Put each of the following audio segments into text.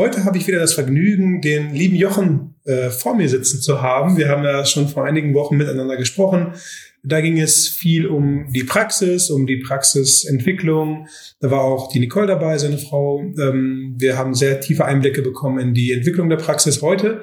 Heute habe ich wieder das Vergnügen, den lieben Jochen äh, vor mir sitzen zu haben. Wir haben ja schon vor einigen Wochen miteinander gesprochen. Da ging es viel um die Praxis, um die Praxisentwicklung. Da war auch die Nicole dabei, seine Frau. Ähm, wir haben sehr tiefe Einblicke bekommen in die Entwicklung der Praxis. Heute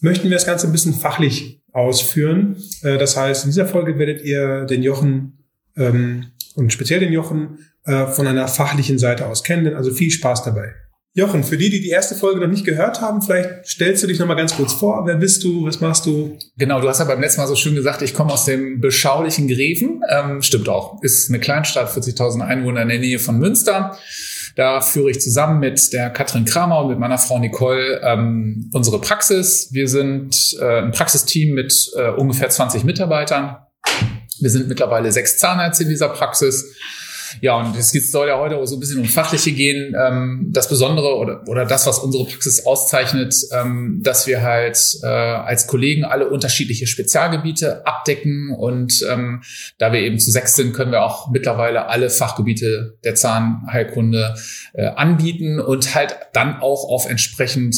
möchten wir das Ganze ein bisschen fachlich ausführen. Äh, das heißt, in dieser Folge werdet ihr den Jochen ähm, und speziell den Jochen äh, von einer fachlichen Seite aus kennen. Also viel Spaß dabei. Jochen, für die, die die erste Folge noch nicht gehört haben, vielleicht stellst du dich noch mal ganz kurz vor. Wer bist du? Was machst du? Genau, du hast ja beim letzten Mal so schön gesagt, ich komme aus dem beschaulichen Greven. Ähm, stimmt auch. Ist eine Kleinstadt, 40.000 Einwohner in der Nähe von Münster. Da führe ich zusammen mit der Katrin Kramer und mit meiner Frau Nicole ähm, unsere Praxis. Wir sind äh, ein Praxisteam mit äh, ungefähr 20 Mitarbeitern. Wir sind mittlerweile sechs Zahnärzte in dieser Praxis ja, und es soll ja heute so ein bisschen um Fachliche gehen. Ähm, das Besondere oder, oder das, was unsere Praxis auszeichnet, ähm, dass wir halt äh, als Kollegen alle unterschiedliche Spezialgebiete abdecken. Und ähm, da wir eben zu sechs sind, können wir auch mittlerweile alle Fachgebiete der Zahnheilkunde äh, anbieten und halt dann auch auf entsprechend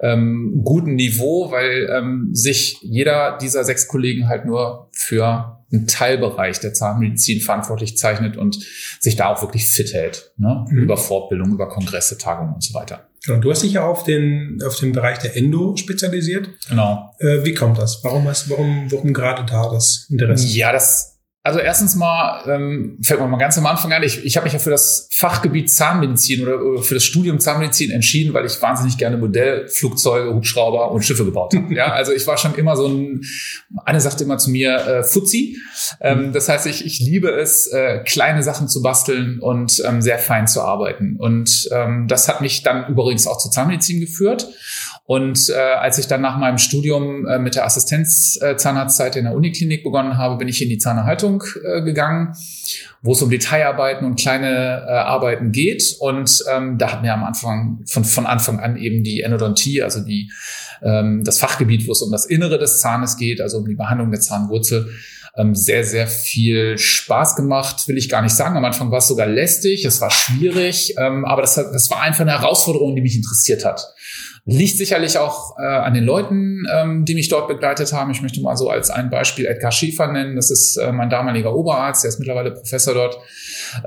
ähm, guten Niveau, weil ähm, sich jeder dieser sechs Kollegen halt nur für einen Teilbereich der Zahnmedizin verantwortlich zeichnet und sich da auch wirklich fit hält. Ne? Mhm. Über Fortbildung, über Kongresse, Tagungen und so weiter. Genau. Du hast dich ja auf den, auf den Bereich der Endo spezialisiert. Genau. Äh, wie kommt das? Warum hast, warum, warum gerade da das Interesse? Ja, das also erstens mal ähm, fängt man mal ganz am Anfang an. Ich, ich habe mich ja für das Fachgebiet Zahnmedizin oder, oder für das Studium Zahnmedizin entschieden, weil ich wahnsinnig gerne Modellflugzeuge, Hubschrauber und Schiffe gebaut habe. ja, also ich war schon immer so ein. Eine sagte immer zu mir äh, Fuzzi. Ähm, das heißt, ich, ich liebe es, äh, kleine Sachen zu basteln und ähm, sehr fein zu arbeiten. Und ähm, das hat mich dann übrigens auch zur Zahnmedizin geführt. Und äh, als ich dann nach meinem Studium äh, mit der Assistenz äh, in der Uniklinik begonnen habe, bin ich in die Zahnerhaltung äh, gegangen, wo es um Detailarbeiten und kleine äh, Arbeiten geht. Und ähm, da hat mir am Anfang von, von Anfang an eben die Endodontie, also die ähm, das Fachgebiet, wo es um das Innere des Zahnes geht, also um die Behandlung der Zahnwurzel, ähm, sehr, sehr viel Spaß gemacht, will ich gar nicht sagen. Am Anfang war es sogar lästig, es war schwierig, ähm, aber das, das war einfach eine Herausforderung, die mich interessiert hat. Liegt sicherlich auch äh, an den Leuten, ähm, die mich dort begleitet haben. Ich möchte mal so als ein Beispiel Edgar Schiefer nennen. Das ist äh, mein damaliger Oberarzt, der ist mittlerweile Professor dort,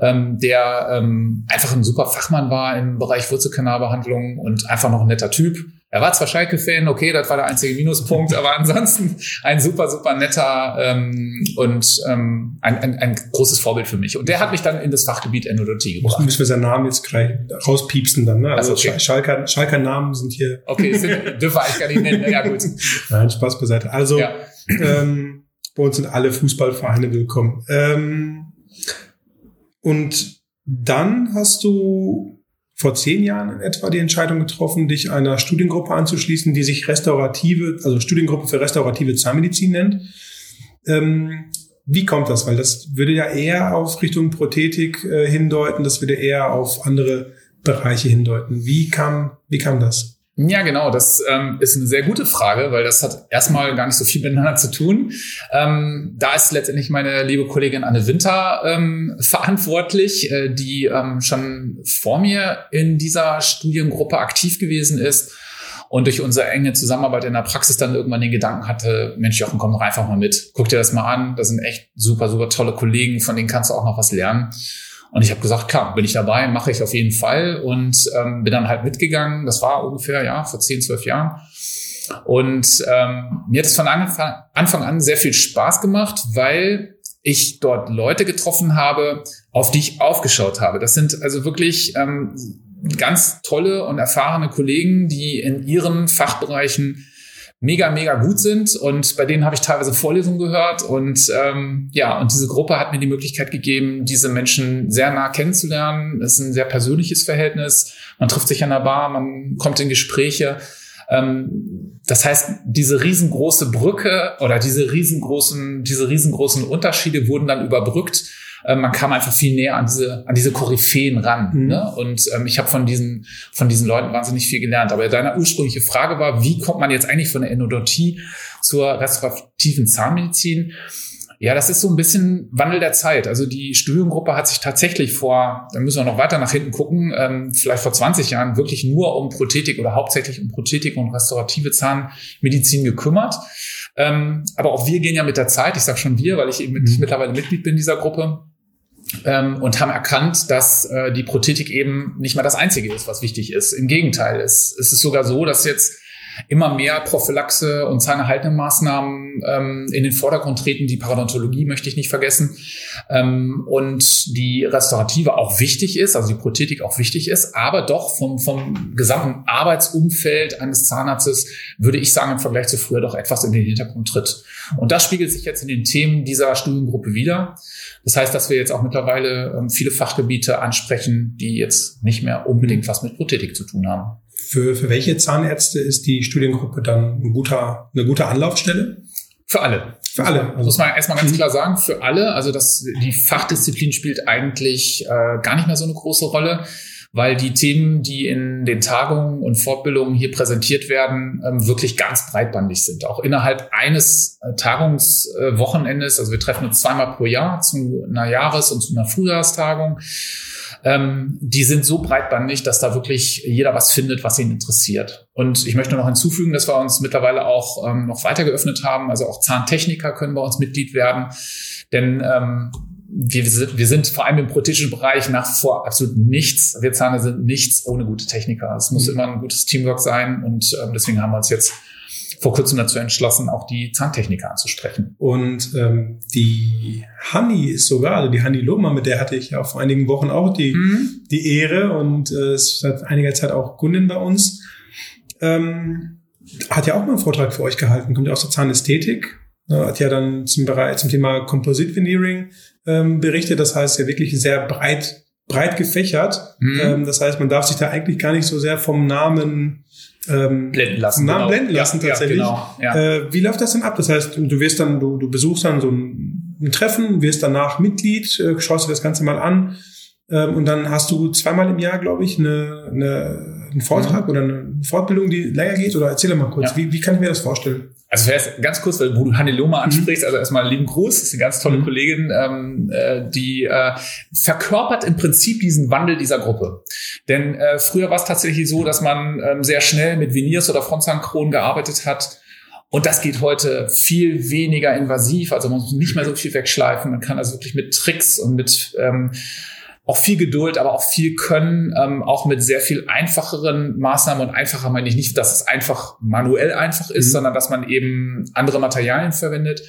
ähm, der ähm, einfach ein super Fachmann war im Bereich Wurzelkanalbehandlung und einfach noch ein netter Typ. Er war zwar Schalke-Fan, okay, das war der einzige Minuspunkt, aber ansonsten ein super, super netter ähm, und ähm, ein, ein, ein großes Vorbild für mich. Und der hat mich dann in das Fachgebiet Endodontie gebracht. Müssen wir seinen Namen jetzt gleich rauspiepsen dann, ne? Also, also okay. Schalker, Schalker Namen sind hier. Okay, sind, dürfen wir eigentlich gar nicht nennen. Ja, gut. Nein, Spaß beiseite. Also, ja. ähm, bei uns sind alle Fußballvereine willkommen. Ähm, und dann hast du vor zehn Jahren in etwa die Entscheidung getroffen, dich einer Studiengruppe anzuschließen, die sich restaurative, also Studiengruppe für restaurative Zahnmedizin nennt. Ähm, wie kommt das? Weil das würde ja eher auf Richtung Prothetik äh, hindeuten, das würde eher auf andere Bereiche hindeuten. Wie kam, wie kam das? Ja, genau. Das ähm, ist eine sehr gute Frage, weil das hat erstmal gar nicht so viel miteinander zu tun. Ähm, da ist letztendlich meine liebe Kollegin Anne Winter ähm, verantwortlich, äh, die ähm, schon vor mir in dieser Studiengruppe aktiv gewesen ist und durch unsere enge Zusammenarbeit in der Praxis dann irgendwann den Gedanken hatte, Mensch Jochen, komm doch einfach mal mit, guck dir das mal an. Das sind echt super, super tolle Kollegen, von denen kannst du auch noch was lernen. Und ich habe gesagt, klar, bin ich dabei, mache ich auf jeden Fall und ähm, bin dann halt mitgegangen. Das war ungefähr ja vor zehn, zwölf Jahren. Und ähm, mir hat es von Anfang, an sehr viel Spaß gemacht, weil ich dort Leute getroffen habe, auf die ich aufgeschaut habe. Das sind also wirklich ähm, ganz tolle und erfahrene Kollegen, die in ihren Fachbereichen mega, mega gut sind und bei denen habe ich teilweise Vorlesungen gehört und ähm, ja, und diese Gruppe hat mir die Möglichkeit gegeben, diese Menschen sehr nah kennenzulernen. Es ist ein sehr persönliches Verhältnis. Man trifft sich an der Bar, man kommt in Gespräche. Ähm, das heißt, diese riesengroße Brücke oder diese riesengroßen, diese riesengroßen Unterschiede wurden dann überbrückt äh, man kam einfach viel näher an diese, an diese Koryphäen ran. Mhm. Ne? Und ähm, ich habe von diesen, von diesen Leuten wahnsinnig viel gelernt. Aber deine ursprüngliche Frage war, wie kommt man jetzt eigentlich von der Endodontie zur restaurativen Zahnmedizin? Ja, das ist so ein bisschen Wandel der Zeit. Also die Studiengruppe hat sich tatsächlich vor, da müssen wir noch weiter nach hinten gucken, ähm, vielleicht vor 20 Jahren wirklich nur um Prothetik oder hauptsächlich um Prothetik und restaurative Zahnmedizin gekümmert. Ähm, aber auch wir gehen ja mit der Zeit, ich sage schon wir, weil ich eben mit, mhm. mittlerweile Mitglied bin dieser Gruppe, ähm, und haben erkannt, dass äh, die Prothetik eben nicht mehr das Einzige ist, was wichtig ist. Im Gegenteil, es, es ist sogar so, dass jetzt immer mehr Prophylaxe und zahnerhaltende Maßnahmen ähm, in den Vordergrund treten. Die Parodontologie möchte ich nicht vergessen. Ähm, und die Restaurative auch wichtig ist, also die Prothetik auch wichtig ist, aber doch vom, vom gesamten Arbeitsumfeld eines Zahnarztes würde ich sagen, im Vergleich zu früher doch etwas in den Hintergrund tritt. Und das spiegelt sich jetzt in den Themen dieser Studiengruppe wieder. Das heißt, dass wir jetzt auch mittlerweile ähm, viele Fachgebiete ansprechen, die jetzt nicht mehr unbedingt was mit Prothetik zu tun haben. Für, für welche Zahnärzte ist die Studiengruppe dann ein guter, eine gute Anlaufstelle? Für alle. Für alle. Also muss man erstmal ganz klar sagen, für alle. Also das, die Fachdisziplin spielt eigentlich äh, gar nicht mehr so eine große Rolle, weil die Themen, die in den Tagungen und Fortbildungen hier präsentiert werden, ähm, wirklich ganz breitbandig sind. Auch innerhalb eines äh, Tagungswochenendes, also wir treffen uns zweimal pro Jahr zu einer Jahres- und zu einer Frühjahrstagung ähm, die sind so breitbandig, dass da wirklich jeder was findet, was ihn interessiert. Und ich möchte noch hinzufügen, dass wir uns mittlerweile auch ähm, noch weiter geöffnet haben. Also auch Zahntechniker können bei uns Mitglied werden. Denn ähm, wir, wir sind vor allem im prothetischen Bereich nach vor absolut nichts. Wir Zahner sind nichts ohne gute Techniker. Es muss mhm. immer ein gutes Teamwork sein und ähm, deswegen haben wir uns jetzt vor kurzem dazu entschlossen, auch die Zahntechniker anzusprechen. Und ähm, die Hanni ist sogar, also die Hanni Lohmann, mit der hatte ich ja vor einigen Wochen auch die, mhm. die Ehre und äh, ist seit einiger Zeit auch Kundin bei uns. Ähm, hat ja auch mal einen Vortrag für euch gehalten, kommt ja aus der Zahnästhetik, hat ja dann zum Bereich zum Thema Composite Veneering ähm, berichtet. Das heißt ja wirklich sehr breit breit gefächert. Mhm. Ähm, das heißt, man darf sich da eigentlich gar nicht so sehr vom Namen ähm, blenden lassen. Namen genau. blenden lassen ja, tatsächlich. Ja, genau. ja. Äh, wie läuft das denn ab? Das heißt, du wirst dann, du, du besuchst dann so ein, ein Treffen, wirst danach Mitglied, äh, schaust dir das Ganze mal an ähm, und dann hast du zweimal im Jahr, glaube ich, eine, eine, einen Vortrag mhm. oder eine Fortbildung, die länger geht. Oder erzähl mal kurz, wie, wie kann ich mir das vorstellen? Also vielleicht ganz kurz, weil wo du Hanneloma mhm. ansprichst, also erstmal lieben Gruß, ist eine ganz tolle mhm. Kollegin, ähm, äh, die äh, verkörpert im Prinzip diesen Wandel dieser Gruppe. Denn äh, früher war es tatsächlich so, dass man ähm, sehr schnell mit Veneers oder Frontzahnkronen gearbeitet hat. Und das geht heute viel weniger invasiv, also man muss nicht mehr so viel wegschleifen. Man kann also wirklich mit Tricks und mit ähm, auch viel Geduld, aber auch viel Können, ähm, auch mit sehr viel einfacheren Maßnahmen. Und einfacher meine ich nicht, dass es einfach manuell einfach ist, mhm. sondern dass man eben andere Materialien verwendet,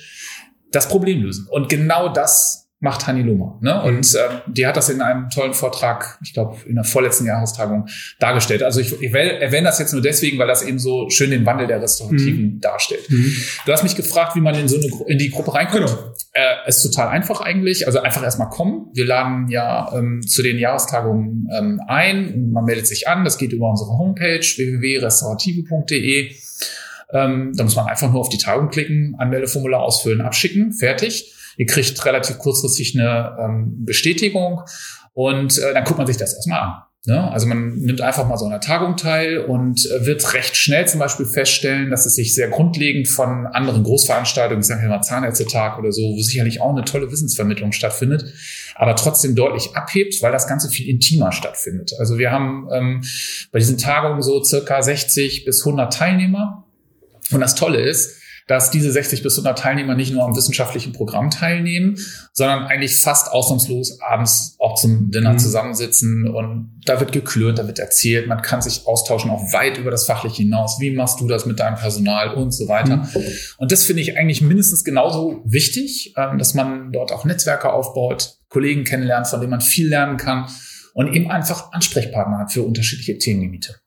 das Problem lösen. Und genau das macht Hani Luma. Ne? Mhm. Und äh, die hat das in einem tollen Vortrag, ich glaube, in der vorletzten Jahrestagung dargestellt. Also ich, ich erwähne das jetzt nur deswegen, weil das eben so schön den Wandel der Restaurativen mhm. darstellt. Mhm. Du hast mich gefragt, wie man in so eine in die Gruppe reinkommt. Genau. Äh, ist total einfach eigentlich. Also einfach erstmal kommen. Wir laden ja ähm, zu den Jahrestagungen ähm, ein. Man meldet sich an. Das geht über unsere Homepage www.restaurative.de. Ähm, da muss man einfach nur auf die Tagung klicken, Anmeldeformular ausfüllen, abschicken, fertig. Ihr kriegt relativ kurzfristig eine ähm, Bestätigung und äh, dann guckt man sich das erstmal an. Ne? Also man nimmt einfach mal so einer Tagung teil und äh, wird recht schnell zum Beispiel feststellen, dass es sich sehr grundlegend von anderen Großveranstaltungen, ich sage mal Zahnärztetag oder so, wo sicherlich auch eine tolle Wissensvermittlung stattfindet, aber trotzdem deutlich abhebt, weil das Ganze viel intimer stattfindet. Also wir haben ähm, bei diesen Tagungen so circa 60 bis 100 Teilnehmer. Und das Tolle ist, dass diese 60 bis 100 Teilnehmer nicht nur am wissenschaftlichen Programm teilnehmen, sondern eigentlich fast ausnahmslos abends auch zum Dinner mhm. zusammensitzen und da wird geklönt, da wird erzählt, man kann sich austauschen auch weit über das Fachliche hinaus. Wie machst du das mit deinem Personal und so weiter? Mhm. Und das finde ich eigentlich mindestens genauso wichtig, ähm, dass man dort auch Netzwerke aufbaut, Kollegen kennenlernt, von denen man viel lernen kann und eben einfach Ansprechpartner hat für unterschiedliche Themengebiete.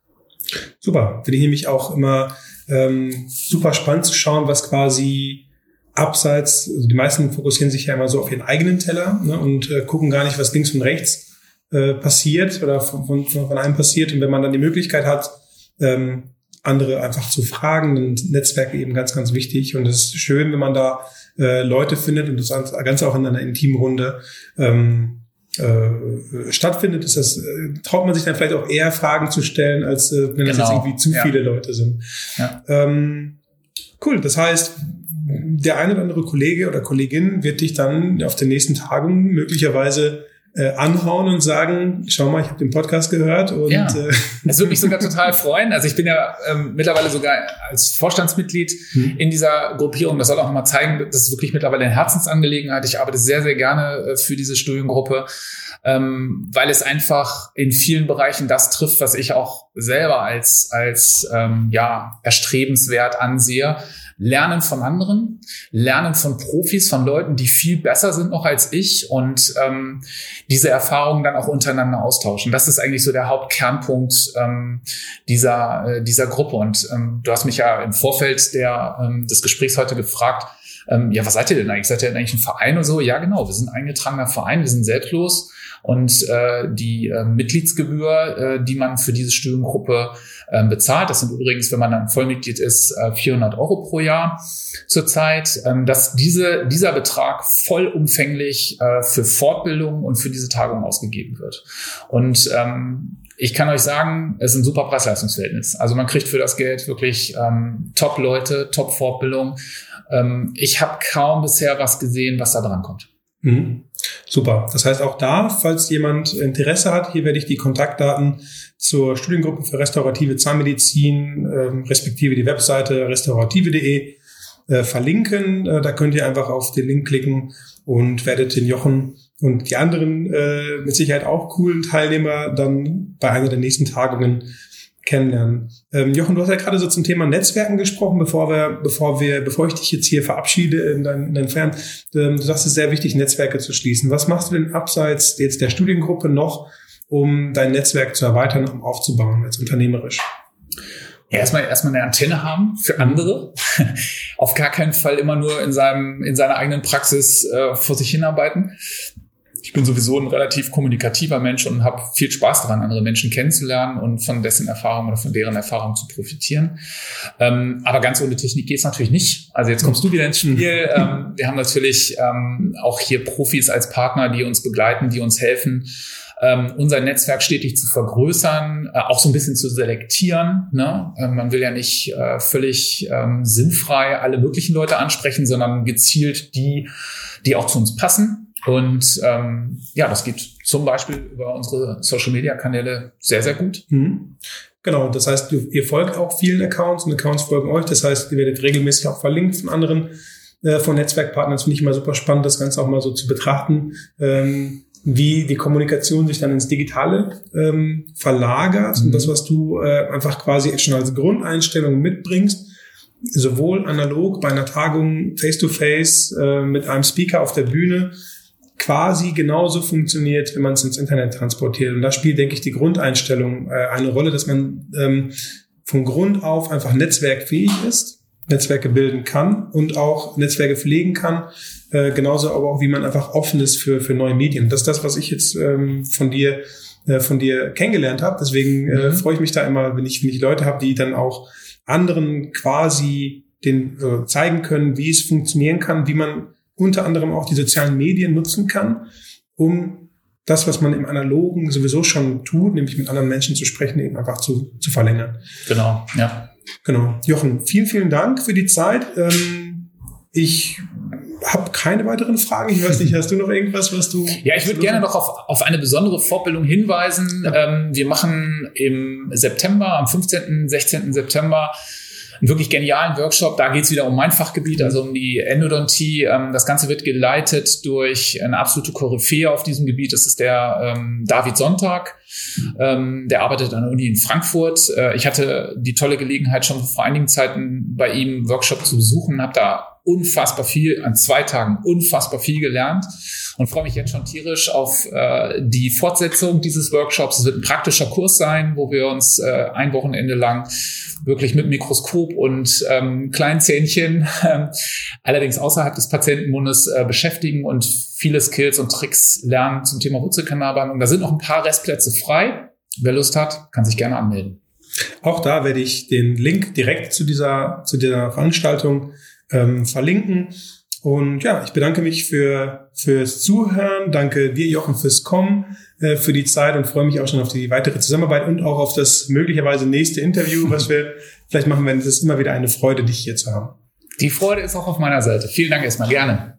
Super. Finde ich nämlich auch immer ähm, super spannend zu schauen, was quasi abseits, also die meisten fokussieren sich ja immer so auf ihren eigenen Teller ne, und äh, gucken gar nicht, was links und rechts äh, passiert oder von, von, von einem passiert. Und wenn man dann die Möglichkeit hat, ähm, andere einfach zu fragen, dann Netzwerk eben ganz, ganz wichtig. Und es ist schön, wenn man da äh, Leute findet und das Ganze auch in einer intimen Runde. Ähm, äh, stattfindet, ist das, äh, traut man sich dann vielleicht auch eher Fragen zu stellen, als äh, wenn genau. das jetzt genau. irgendwie zu ja. viele Leute sind. Ja. Ähm, cool, das heißt, der eine oder andere Kollege oder Kollegin wird dich dann auf den nächsten Tagen möglicherweise äh, anhauen und sagen, schau mal, ich habe den Podcast gehört und ja. äh, es würde mich sogar total freuen. Also ich bin ja ähm, mittlerweile sogar als Vorstandsmitglied hm. in dieser Gruppierung. Das soll auch mal zeigen, das ist wirklich mittlerweile eine Herzensangelegenheit. Ich arbeite sehr, sehr gerne äh, für diese Studiengruppe, ähm, weil es einfach in vielen Bereichen das trifft, was ich auch selber als als ähm, ja erstrebenswert ansehe lernen von anderen, lernen von Profis, von Leuten, die viel besser sind noch als ich und ähm, diese Erfahrungen dann auch untereinander austauschen. Das ist eigentlich so der Hauptkernpunkt ähm, dieser, äh, dieser Gruppe. Und ähm, du hast mich ja im Vorfeld der, ähm, des Gesprächs heute gefragt, ähm, ja, was seid ihr denn eigentlich? Seid ihr denn eigentlich ein Verein oder so? Ja, genau, wir sind ein eingetragener Verein, wir sind selbstlos und äh, die äh, Mitgliedsgebühr, äh, die man für diese Studiengruppe äh, bezahlt, das sind übrigens, wenn man dann Vollmitglied ist, äh, 400 Euro pro Jahr zurzeit, ähm, dass diese, dieser Betrag vollumfänglich äh, für Fortbildung und für diese Tagung ausgegeben wird. Und ähm, ich kann euch sagen, es ist ein super Preis-Leistungsverhältnis. Also man kriegt für das Geld wirklich ähm, Top-Leute, Top-Fortbildung. Ähm, ich habe kaum bisher was gesehen, was da dran kommt. Mhm. Super. Das heißt auch da, falls jemand Interesse hat, hier werde ich die Kontaktdaten zur Studiengruppe für restaurative Zahnmedizin, äh, respektive die Webseite restaurative.de äh, verlinken. Äh, da könnt ihr einfach auf den Link klicken und werdet den Jochen und die anderen äh, mit Sicherheit auch coolen Teilnehmer dann bei einer der nächsten Tagungen kennenlernen. Ähm, Jochen, du hast ja gerade so zum Thema Netzwerken gesprochen, bevor wir, bevor wir, bevor ich dich jetzt hier verabschiede in dein, in dein Fern. Ähm, du sagst, es ist sehr wichtig, Netzwerke zu schließen. Was machst du denn abseits jetzt der Studiengruppe noch, um dein Netzwerk zu erweitern, um aufzubauen, als unternehmerisch? Ja, erstmal, erstmal eine Antenne haben für andere. Auf gar keinen Fall immer nur in seinem, in seiner eigenen Praxis äh, vor sich hinarbeiten ich bin sowieso ein relativ kommunikativer Mensch und habe viel Spaß daran, andere Menschen kennenzulernen und von dessen Erfahrung oder von deren Erfahrung zu profitieren. Ähm, aber ganz ohne Technik geht's natürlich nicht. Also jetzt kommst du wieder ins Spiel. ähm, wir haben natürlich ähm, auch hier Profis als Partner, die uns begleiten, die uns helfen, ähm, unser Netzwerk stetig zu vergrößern, äh, auch so ein bisschen zu selektieren. Ne? Äh, man will ja nicht äh, völlig ähm, sinnfrei alle möglichen Leute ansprechen, sondern gezielt die, die auch zu uns passen. Und ähm, ja, das geht zum Beispiel über unsere Social-Media-Kanäle sehr, sehr gut. Mhm. Genau, das heißt, ihr folgt auch vielen Accounts und Accounts folgen euch. Das heißt, ihr werdet regelmäßig auch verlinkt von anderen, äh, von Netzwerkpartnern. Das finde ich immer super spannend, das Ganze auch mal so zu betrachten, ähm, wie die Kommunikation sich dann ins Digitale ähm, verlagert mhm. und das, was du äh, einfach quasi schon als Grundeinstellung mitbringst, sowohl analog bei einer Tagung face-to-face -face, äh, mit einem Speaker auf der Bühne, quasi genauso funktioniert, wenn man es ins Internet transportiert. Und da spielt, denke ich, die Grundeinstellung äh, eine Rolle, dass man ähm, von Grund auf einfach netzwerkfähig ist, Netzwerke bilden kann und auch Netzwerke pflegen kann, äh, genauso aber auch, wie man einfach offen ist für, für neue Medien. Das ist das, was ich jetzt ähm, von dir äh, von dir kennengelernt habe. Deswegen äh, mhm. freue ich mich da immer, wenn ich, wenn ich Leute habe, die dann auch anderen quasi den äh, zeigen können, wie es funktionieren kann, wie man unter anderem auch die sozialen Medien nutzen kann, um das, was man im Analogen sowieso schon tut, nämlich mit anderen Menschen zu sprechen, eben einfach zu, zu verlängern. Genau, ja. Genau. Jochen, vielen, vielen Dank für die Zeit. Ähm, ich habe keine weiteren Fragen. Ich weiß nicht, hast du noch irgendwas, was du... Ja, ich würde gerne noch auf, auf eine besondere Fortbildung hinweisen. Ja. Ähm, wir machen im September, am 15., 16. September, einen wirklich genialen Workshop. Da geht es wieder um mein Fachgebiet, also um die Endodontie. Ähm, das Ganze wird geleitet durch eine absolute Koryphäe auf diesem Gebiet. Das ist der ähm, David Sonntag. Ähm, der arbeitet an der Uni in Frankfurt. Äh, ich hatte die tolle Gelegenheit, schon vor einigen Zeiten bei ihm Workshop zu besuchen, habe da unfassbar viel, an zwei Tagen unfassbar viel gelernt und freue mich jetzt schon tierisch auf äh, die Fortsetzung dieses Workshops. Es wird ein praktischer Kurs sein, wo wir uns äh, ein Wochenende lang wirklich mit Mikroskop und ähm, Kleinzähnchen, äh, allerdings außerhalb des Patientenmundes äh, beschäftigen und viele Skills und Tricks lernen zum Thema Wurzelkanalbehandlung. Da sind noch ein paar Restplätze frei. Wer Lust hat, kann sich gerne anmelden. Auch da werde ich den Link direkt zu dieser, zu dieser Veranstaltung ähm, verlinken. Und ja, ich bedanke mich für fürs Zuhören. Danke dir, Jochen, fürs Kommen, äh, für die Zeit und freue mich auch schon auf die weitere Zusammenarbeit und auch auf das möglicherweise nächste Interview, was wir vielleicht machen werden. Es ist immer wieder eine Freude, dich hier zu haben. Die Freude ist auch auf meiner Seite. Vielen Dank erstmal gerne.